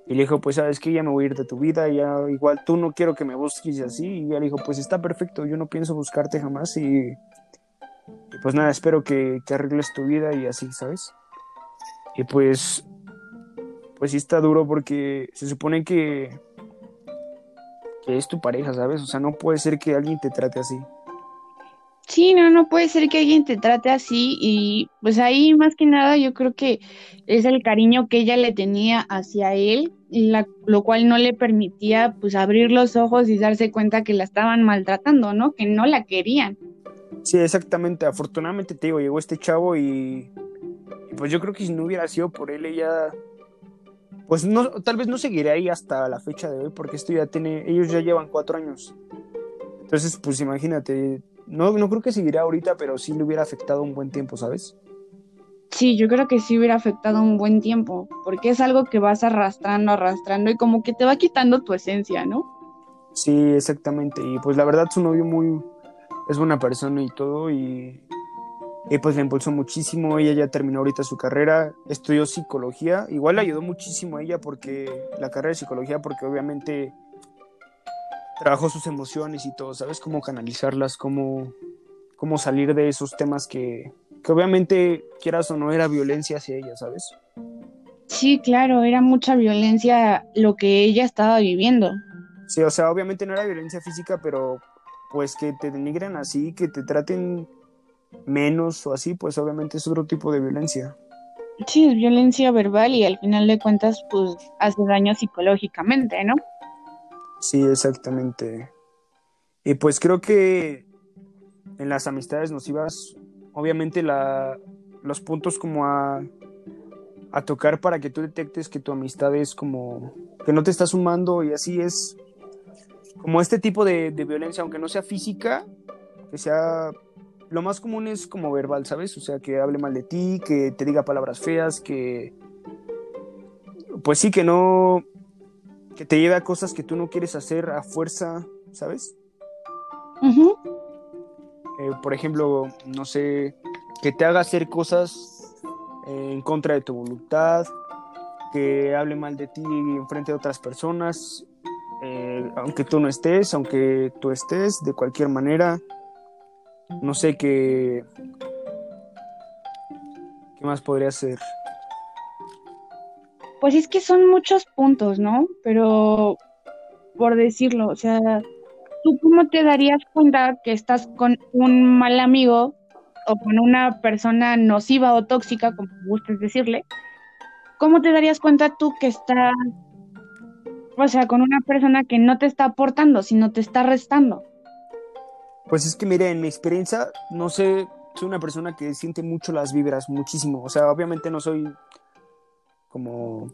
Y le dijo, pues sabes que ya me voy a ir de tu vida, ya igual tú no quiero que me busques así. Y ella le dijo, pues está perfecto, yo no pienso buscarte jamás y, y pues nada, espero que, que arregles tu vida y así, ¿sabes? Y pues, pues sí está duro porque se supone que, que es tu pareja, ¿sabes? O sea, no puede ser que alguien te trate así. Sí, no, no puede ser que alguien te trate así y pues ahí más que nada yo creo que es el cariño que ella le tenía hacia él, la- lo cual no le permitía pues abrir los ojos y darse cuenta que la estaban maltratando, ¿no? Que no la querían. Sí, exactamente. Afortunadamente te digo, llegó este chavo y, pues yo creo que si no hubiera sido por él, ella, pues no, tal vez no seguiría ahí hasta la fecha de hoy, porque esto ya tiene, ellos ya llevan cuatro años. Entonces, pues imagínate, no, no creo que seguiría ahorita, pero sí le hubiera afectado un buen tiempo, ¿sabes? Sí, yo creo que sí hubiera afectado un buen tiempo, porque es algo que vas arrastrando, arrastrando y como que te va quitando tu esencia, ¿no? Sí, exactamente. Y pues la verdad su novio muy es buena persona y todo y, y pues le impulsó muchísimo. Ella ya terminó ahorita su carrera, estudió psicología. Igual le ayudó muchísimo a ella porque la carrera de psicología porque obviamente trabajó sus emociones y todo, ¿sabes? Cómo canalizarlas, cómo, cómo salir de esos temas que, que obviamente quieras o no era violencia hacia ella, ¿sabes? Sí, claro, era mucha violencia lo que ella estaba viviendo. Sí, o sea, obviamente no era violencia física, pero pues que te denigren así, que te traten menos o así, pues obviamente es otro tipo de violencia. Sí, es violencia verbal y al final de cuentas, pues hace daño psicológicamente, ¿no? Sí, exactamente. Y pues creo que en las amistades nocivas, obviamente la, los puntos como a, a tocar para que tú detectes que tu amistad es como que no te está sumando y así es como este tipo de, de violencia, aunque no sea física, que sea lo más común es como verbal, ¿sabes? O sea, que hable mal de ti, que te diga palabras feas, que... Pues sí, que no... que te lleve a cosas que tú no quieres hacer a fuerza, ¿sabes? eh, por ejemplo, no sé, que te haga hacer cosas en contra de tu voluntad, que hable mal de ti en frente de otras personas, eh, aunque tú no estés, aunque tú estés, de cualquier manera no sé qué. ¿Qué más podría ser? Pues es que son muchos puntos, ¿no? Pero por decirlo, o sea, ¿tú cómo te darías cuenta que estás con un mal amigo o con una persona nociva o tóxica, como gustes decirle? ¿Cómo te darías cuenta tú que estás, o sea, con una persona que no te está aportando, sino te está restando? Pues es que, mire, en mi experiencia, no sé, soy una persona que siente mucho las vibras, muchísimo. O sea, obviamente no soy como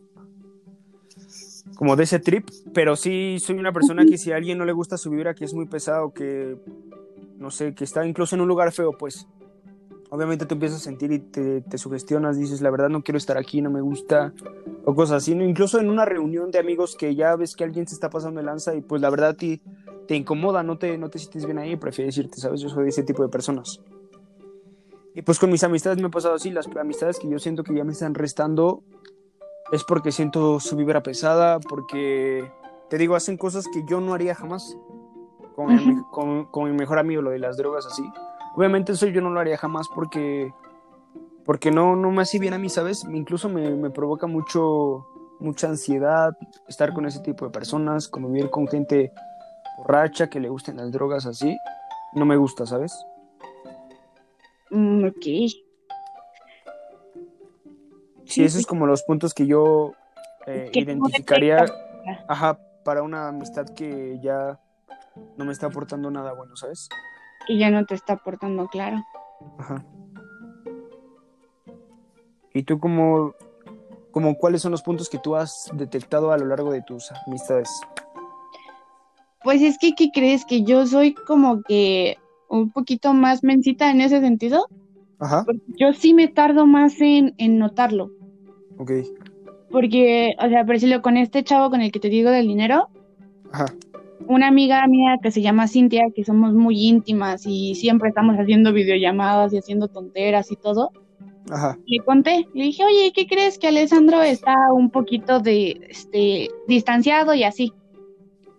como de ese trip, pero sí soy una persona que si a alguien no le gusta su vibra, que es muy pesado, que no sé, que está incluso en un lugar feo, pues obviamente tú empiezas a sentir y te, te sugestionas, dices, la verdad no quiero estar aquí, no me gusta, o cosas así, incluso en una reunión de amigos que ya ves que alguien se está pasando de lanza y pues la verdad ti te incomoda, no te, no te sientes bien ahí, prefieres irte, ¿sabes? Yo soy de ese tipo de personas. Y pues con mis amistades me ha pasado así, las amistades que yo siento que ya me están restando es porque siento su vibra pesada, porque, te digo, hacen cosas que yo no haría jamás. Con, mi, con, mi mejor amigo, lo de las drogas así. Obviamente eso yo no lo haría jamás porque, porque no, no me hace bien a mí, ¿sabes? Incluso me, me provoca mucho, mucha ansiedad estar con ese tipo de personas, convivir con gente borracha, que le gusten las drogas así, no me gusta, ¿sabes? Mm, ok. Sí, esos es como los puntos que yo eh, identificaría ajá, para una amistad que ya no me está aportando nada bueno, ¿sabes? Y ya no te está aportando, claro. Ajá. ¿Y tú cómo, como cuáles son los puntos que tú has detectado a lo largo de tus amistades? Pues es que, ¿qué crees? Que yo soy como que un poquito más mensita en ese sentido. Ajá. yo sí me tardo más en, en notarlo. Ok. Porque, o sea, por decirlo, con este chavo con el que te digo del dinero, Ajá. una amiga mía que se llama Cintia, que somos muy íntimas y siempre estamos haciendo videollamadas y haciendo tonteras y todo. Ajá. Le conté, le dije, oye, ¿qué crees que Alessandro está un poquito de, este, distanciado y así?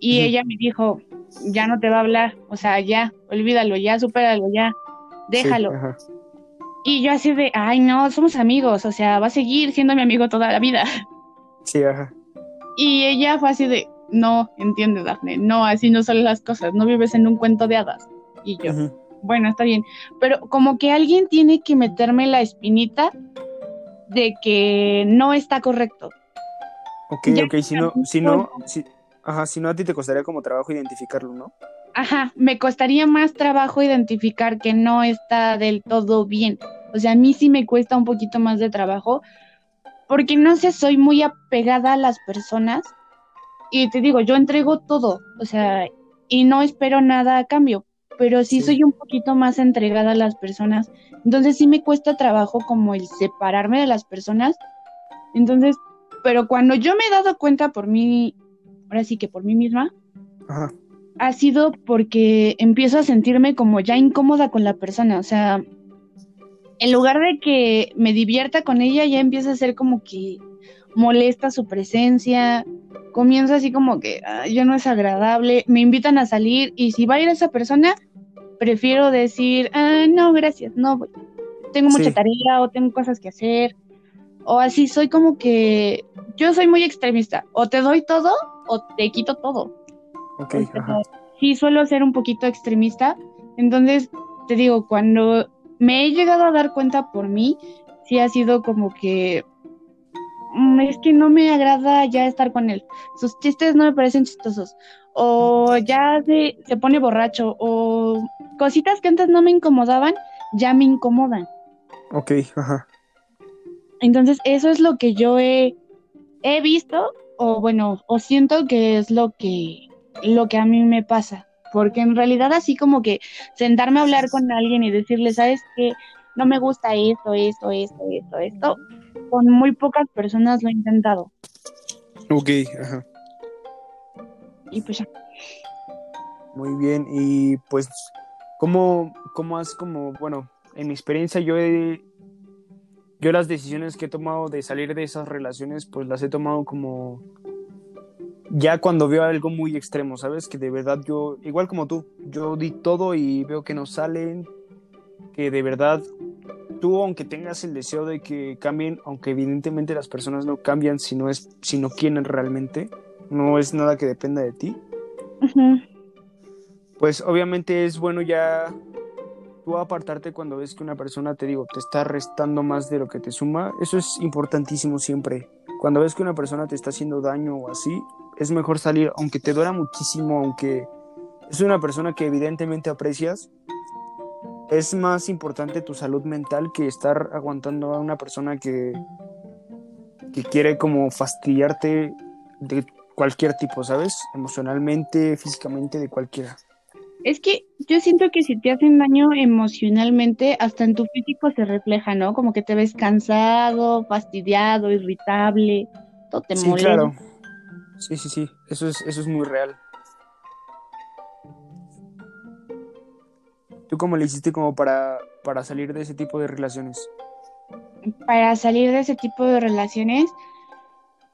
Y ella me dijo, ya no te va a hablar, o sea, ya, olvídalo, ya, supéralo, ya, déjalo. Y yo así de, ay, no, somos amigos, o sea, va a seguir siendo mi amigo toda la vida. Sí, ajá. Y ella fue así de, no, entiende, Daphne, no, así no son las cosas, no vives en un cuento de hadas. Y yo, bueno, está bien, pero como que alguien tiene que meterme la espinita de que no está correcto. Ok, ok, si no, si no, si, Ajá, si no a ti te costaría como trabajo identificarlo, ¿no? Ajá, me costaría más trabajo identificar que no está del todo bien. O sea, a mí sí me cuesta un poquito más de trabajo porque no sé, soy muy apegada a las personas y te digo, yo entrego todo, o sea, y no espero nada a cambio, pero sí, soy un poquito más entregada a las personas. Entonces sí me cuesta trabajo como el separarme de las personas. Entonces, pero cuando yo me he dado cuenta por mí ahora sí que por mí misma, ha sido porque empiezo a sentirme como ya incómoda con la persona. O sea, en lugar de que me divierta con ella, ya empieza a ser como que molesta su presencia. Comienza así como que yo no es agradable. Me invitan a salir y si va a ir esa persona, prefiero decir, ah, no, gracias, no voy. Tengo mucha tarea o tengo cosas que hacer. o así, soy como que, yo soy muy extremista, o te doy todo o te quito todo. Ok, ajá. Sí, suelo ser un poquito extremista, entonces te digo, cuando me he llegado a dar cuenta por mí, sí ha sido como que mm, es que no me agrada ya estar con él. Sus chistes no me parecen chistosos. O ya se, se pone borracho. O cositas que antes no me incomodaban, ya me incomodan. Ok, ajá. Entonces, eso es lo que yo he, he visto, o bueno, o siento que es lo que, lo que a mí me pasa. Porque en realidad así como que sentarme a hablar con alguien y decirle, ¿sabes qué? No me gusta esto, esto, esto, esto, esto. Con muy pocas personas lo he intentado. Ok, ajá. Y pues ya. Muy bien, y pues, ¿cómo, cómo has como, bueno, en mi experiencia yo he, yo las decisiones que he tomado de salir de esas relaciones, pues las he tomado como ya cuando veo algo muy extremo, ¿sabes? Que de verdad yo, igual como tú, yo di todo y veo que no salen, que de verdad tú, aunque tengas el deseo de que cambien, aunque evidentemente las personas no cambian si no, es, si no quieren realmente, no es nada que dependa de ti, Ujú. pues obviamente es bueno ya tú apartarte cuando ves que una persona, te digo, te está restando más de lo que te suma. Eso es importantísimo siempre. Cuando ves que una persona te está haciendo daño o así, es mejor salir, aunque te duela muchísimo, aunque es una persona que evidentemente aprecias. Es más importante tu salud mental que estar aguantando a una persona que, que quiere como fastidiarte de cualquier tipo, ¿sabes? Emocionalmente, físicamente, de cualquiera. Es que yo siento que si te hacen daño emocionalmente, hasta en tu físico se refleja, ¿no? Como que te ves cansado, fastidiado, irritable, todo te Sí, molesta. claro. Sí, sí, sí. Eso es, eso es muy real. ¿Tú cómo le hiciste como para, para salir de ese tipo de relaciones? Para salir de ese tipo de relaciones,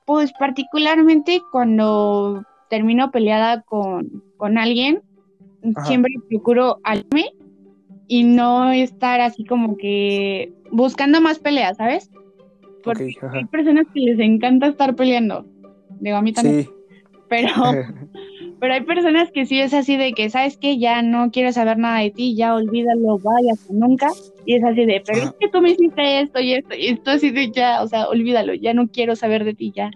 pues particularmente cuando termino peleada con, con alguien, Ajá. siempre procuro alejarme y no estar así como que buscando más peleas, ¿sabes? Porque hay personas que les encanta estar peleando. Digo, a mí también. Sí. Pero, pero hay personas que sí es así de que, ¿sabes qué? Ya no quiero saber nada de ti, ya olvídalo, vaya, nunca. Y es así de, pero Ajá. es que tú me hiciste esto y esto, y esto así de ya, o sea, olvídalo, ya no quiero saber de ti, ya.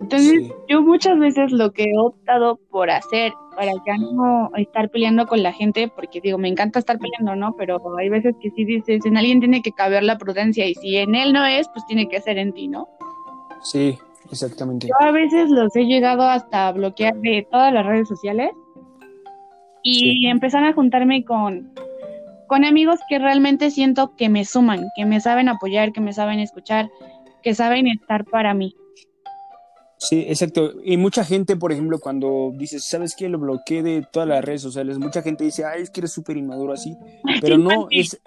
Entonces, Sí. yo muchas veces lo que he optado por hacer para ya no estar peleando con la gente, porque digo, me encanta estar peleando, ¿no? Pero hay veces que sí dices, en alguien tiene que caber la prudencia y si en él no es, pues tiene que ser en ti, ¿no? Sí, exactamente. Yo a veces los he llegado hasta bloquear de todas las redes sociales y Sí. empezar a juntarme con, con amigos que realmente siento que me suman, que me saben apoyar, que me saben escuchar, que saben estar para mí. Sí, exacto. Y mucha gente, por ejemplo, cuando dices, ¿sabes qué? Lo bloqueé de todas las redes sociales, mucha gente dice, ay, es que eres súper inmaduro así. Pero no, infantil. es.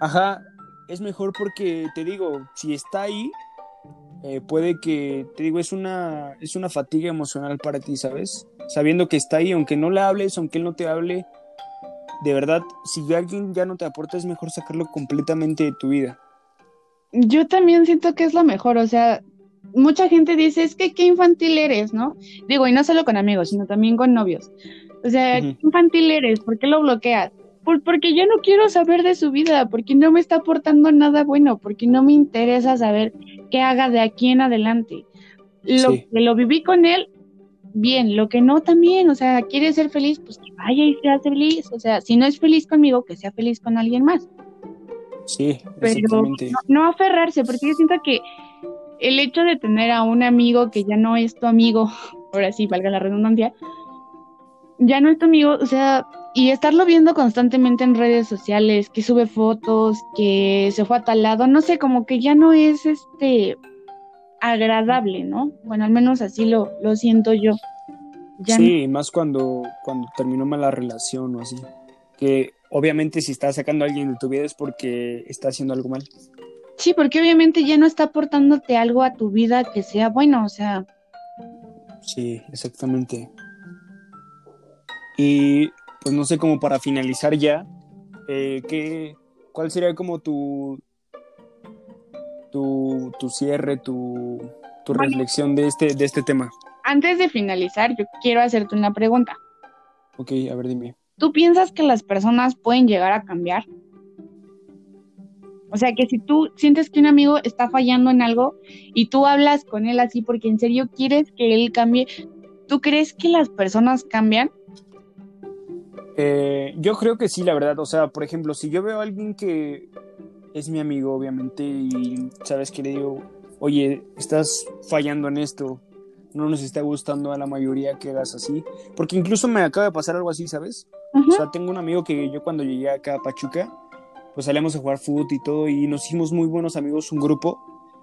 Ajá, es mejor porque te digo, si está ahí, eh, puede que, te digo, es una, es una fatiga emocional para ti, ¿sabes? Sabiendo que está ahí, aunque no le hables, aunque él no te hable, de verdad, si alguien ya no te aporta, es mejor sacarlo completamente de tu vida. Yo también siento que es lo mejor, o sea, mucha gente dice, es que qué infantil eres, ¿no? Digo, y no solo con amigos, sino también con novios. O sea, qué infantil eres, ¿por qué lo bloqueas? Pues porque yo no quiero saber de su vida, porque no me está aportando nada bueno, porque no me interesa saber qué haga de aquí en adelante. Lo Sí. que lo viví con él, bien, lo que no también, o sea, quiere ser feliz, pues que vaya y sea feliz, o sea, si no es feliz conmigo, que sea feliz con alguien más Sí, pero no, no aferrarse, porque yo siento que el hecho de tener a un amigo que ya no es tu amigo, ahora sí, valga la redundancia, ya no es tu amigo, o sea, y estarlo viendo constantemente en redes sociales, que sube fotos, que se fue a tal lado, no sé, como que ya no es este agradable, ¿no? Bueno, al menos así lo, lo siento yo. Ya Sí, más cuando, cuando terminó mal la relación o así. Que obviamente si estás sacando a alguien de tu vida es porque está haciendo algo mal. Sí, porque obviamente ya no está aportándote algo a tu vida que sea bueno, o sea, Sí, exactamente. Y pues no sé, como para finalizar ya, eh, ¿qué, ¿cuál sería como tu, tu, tu cierre, tu, tu reflexión de este, de este tema. Antes de finalizar, yo quiero hacerte una pregunta. Ok, a ver, dime. ¿Tú piensas que las personas pueden llegar a cambiar? O sea, que si tú sientes que un amigo está fallando en algo y tú hablas con él así porque en serio quieres que él cambie, ¿tú crees que las personas cambian? Eh, yo creo que sí, la verdad. O sea, por ejemplo, si yo veo a alguien que es mi amigo, obviamente, y sabes que le digo, oye, estás fallando en esto, no nos está gustando a la mayoría que hagas así. Porque incluso me acaba de pasar algo así, ¿sabes? O sea, tengo un amigo que yo cuando llegué acá a Pachuca, pues salíamos a jugar fútbol y todo, y nos hicimos muy buenos amigos, un grupo,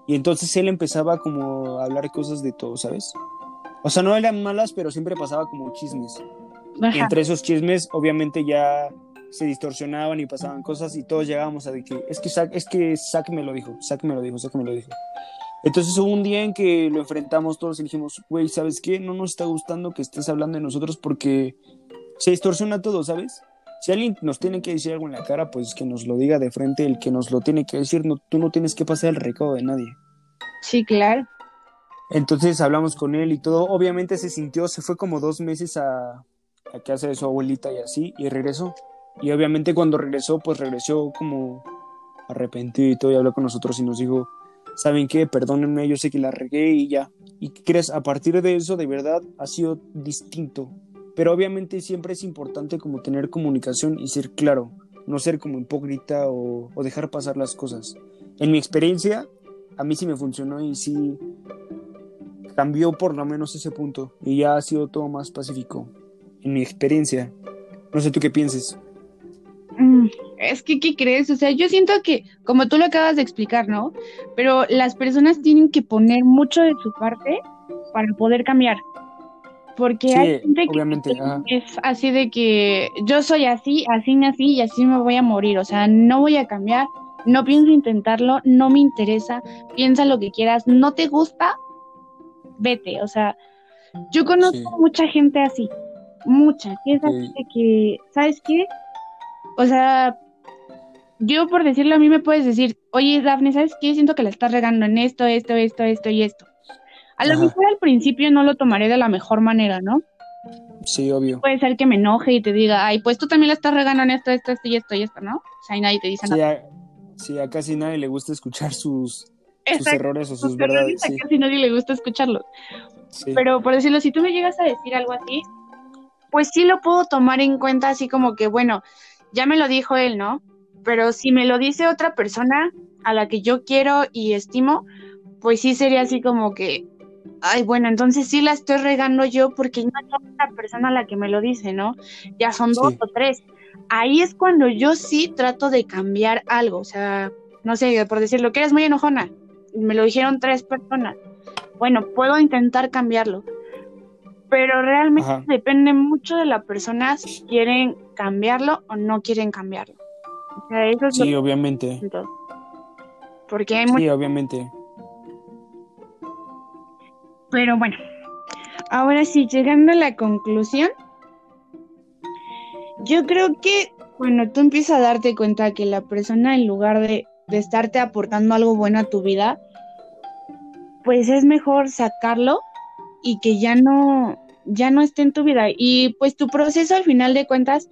y entonces él empezaba como a hablar cosas de todo, ¿sabes? O sea, no eran malas, pero siempre pasaba como chismes. Y entre esos chismes, obviamente ya se distorsionaban y pasaban cosas y todos llegábamos a de que es que Zack, es que Zack me lo dijo, Zack me lo dijo, Zack me lo dijo. Entonces hubo un día en que lo enfrentamos todos y dijimos, güey, ¿sabes qué? No nos está gustando que estés hablando de nosotros porque se distorsiona todo, ¿sabes? Si alguien nos tiene que decir algo en la cara, pues que nos lo diga de frente, el que nos lo tiene que decir, no, tú no tienes que pasar el recado de nadie. Sí, claro. Entonces hablamos con él y todo, obviamente se sintió, se fue como dos meses a, a casa de su abuelita y así, y regresó. Y obviamente cuando regresó, pues regresó como arrepentido y todo, y habló con nosotros y nos dijo, ¿saben qué? Perdónenme, yo sé que la regué y ya. ¿Y crees? A partir de eso, de verdad, ha sido distinto. Pero obviamente siempre es importante como tener comunicación y ser claro, no ser como hipócrita o, o dejar pasar las cosas. En mi experiencia, a mí sí me funcionó y sí cambió por lo menos ese punto y ya ha sido todo más pacífico. En mi experiencia. No sé tú qué pienses. Mm, es que, ¿qué crees? O sea, yo siento que, como tú lo acabas de explicar, ¿no? Pero las personas tienen que poner mucho de su parte para poder cambiar. Porque Sí, hay gente que ajá. es así de que yo soy así, así nací y así me voy a morir. O sea, no voy a cambiar, no pienso intentarlo, no me interesa, piensa lo que quieras, no te gusta, vete. O sea, yo conozco Sí. mucha gente así, mucha, que es así de que, ¿sabes qué? O sea, yo por decirlo a mí me puedes decir, oye, Dafne, ¿sabes qué? Siento que la estás regando en esto, esto, esto, esto y esto. A lo Ajá. mejor al principio no lo tomaré de la mejor manera, ¿no? Sí, obvio. Puede ser que me enoje y te diga, ay, pues tú también la estás regando en esto, esto, esto y esto y esto, ¿no? O sea, y nadie te dice Sí, nada. a, sí, a casi nadie le gusta escuchar sus, sus errores o sus verdades. a Sí, casi nadie le gusta escucharlo. sí. Pero por decirlo, si tú me llegas a decir algo así, pues sí lo puedo tomar en cuenta así como que, bueno, ya me lo dijo él, ¿no? Pero si me lo dice otra persona a la que yo quiero y estimo, pues sí sería así como que, ay, bueno, entonces sí la estoy regando yo porque no es otra persona la que me lo dice, ¿no? Ya son dos Sí. o tres. Ahí es cuando yo sí trato de cambiar algo, o sea, no sé, por decirlo, que eres muy enojona, me lo dijeron tres personas. Bueno, puedo intentar cambiarlo, pero realmente Ajá. depende mucho de la persona si quieren cambiarlo o no quieren cambiarlo. O sea, eso es lo Sí, obviamente. Porque hay Sí, mucho, obviamente. pero bueno. Ahora sí, llegando a la conclusión, yo creo que cuando tú empiezas a darte cuenta que la persona en lugar de, de estarte aportando algo bueno a tu vida, pues es mejor sacarlo y que ya no, ya no esté en tu vida. Y pues tu proceso al final de cuentas,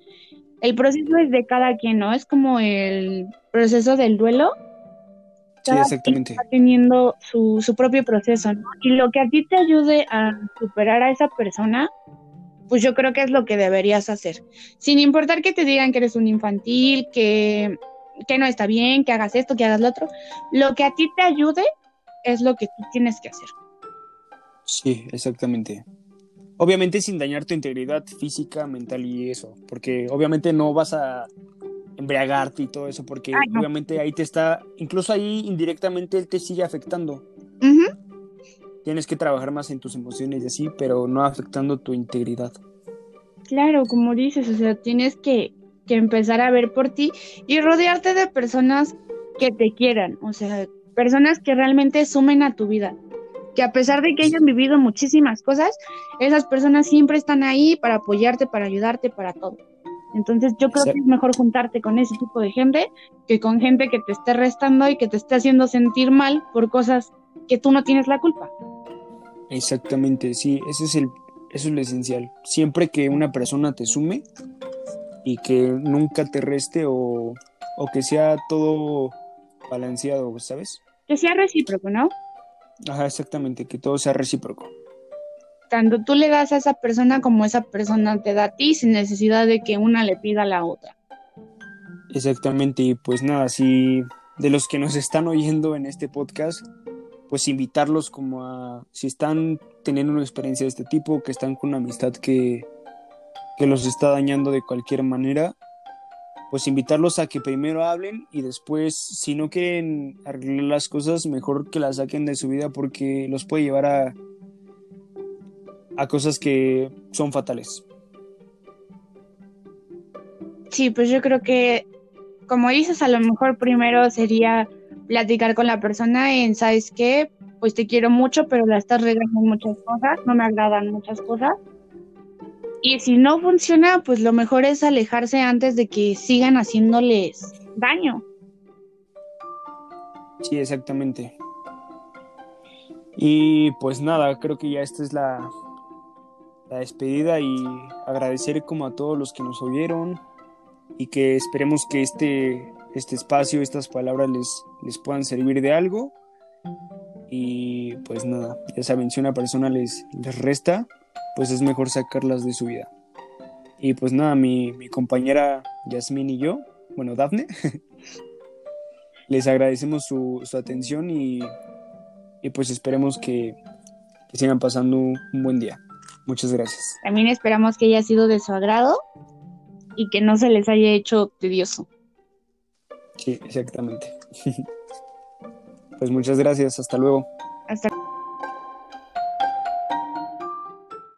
el proceso es de cada quien, ¿no? Es como el proceso del duelo. Sí, Cada exactamente. está teniendo su, su propio proceso, ¿no? Y lo que a ti te ayude a superar a esa persona, pues yo creo que es lo que deberías hacer. Sin importar que te digan que eres un infantil, que, que no está bien, que hagas esto, que hagas lo otro, lo que a ti te ayude es lo que tú tienes que hacer. Sí, exactamente. Obviamente sin dañar tu integridad física, mental y eso, porque obviamente no vas a embriagarte y todo eso, porque Ay, no. obviamente ahí te está, incluso ahí indirectamente él te sigue afectando. Tienes que trabajar más en tus emociones y así, pero no afectando tu integridad. Claro, como dices, o sea, tienes que, que empezar a ver por ti y rodearte de personas que te quieran, o sea, personas que realmente sumen a tu vida, que a pesar de que hayan vivido muchísimas cosas, esas personas siempre están ahí para apoyarte, para ayudarte, para todo. Entonces yo creo que es mejor juntarte con ese tipo de gente que con gente que te esté restando y que te esté haciendo sentir mal por cosas que tú no tienes la culpa. Exactamente, sí, ese es el, eso es lo esencial. Siempre que una persona te sume y que nunca te reste o, o que sea todo balanceado, ¿sabes? Que sea recíproco, ¿no? Ajá, exactamente, que todo sea recíproco. Tanto tú le das a esa persona como esa persona te da a ti sin necesidad de que una le pida a la otra. Exactamente, y pues nada, si de los que nos están oyendo en este podcast, pues invitarlos como a, si están teniendo una experiencia de este tipo, que están con una amistad que, que los está dañando de cualquier manera, pues invitarlos a que primero hablen y después, si no quieren arreglar las cosas, mejor que las saquen de su vida porque los puede llevar a, a cosas que son fatales. Sí, pues yo creo que, como dices, a lo mejor primero sería platicar con la persona en, ¿sabes qué? Pues te quiero mucho, pero la estás regando muchas cosas, no me agradan muchas cosas. Y si no funciona, pues lo mejor es alejarse antes de que sigan haciéndoles daño. Sí, exactamente. Y pues nada, creo que ya esta es la, la despedida y agradecer como a todos los que nos oyeron y que esperemos que este, este espacio, estas palabras les, les puedan servir de algo. Y pues nada, ya saben, si una persona les, les resta, pues es mejor sacarlas de su vida. Y pues nada, mi, mi compañera Yasmin y yo, bueno, Dafne, les agradecemos su, su atención y, y, pues esperemos que, que sigan pasando un buen día. Muchas gracias. También esperamos que haya sido de su agrado y que no se les haya hecho tedioso. Sí, exactamente. pues muchas gracias, hasta luego.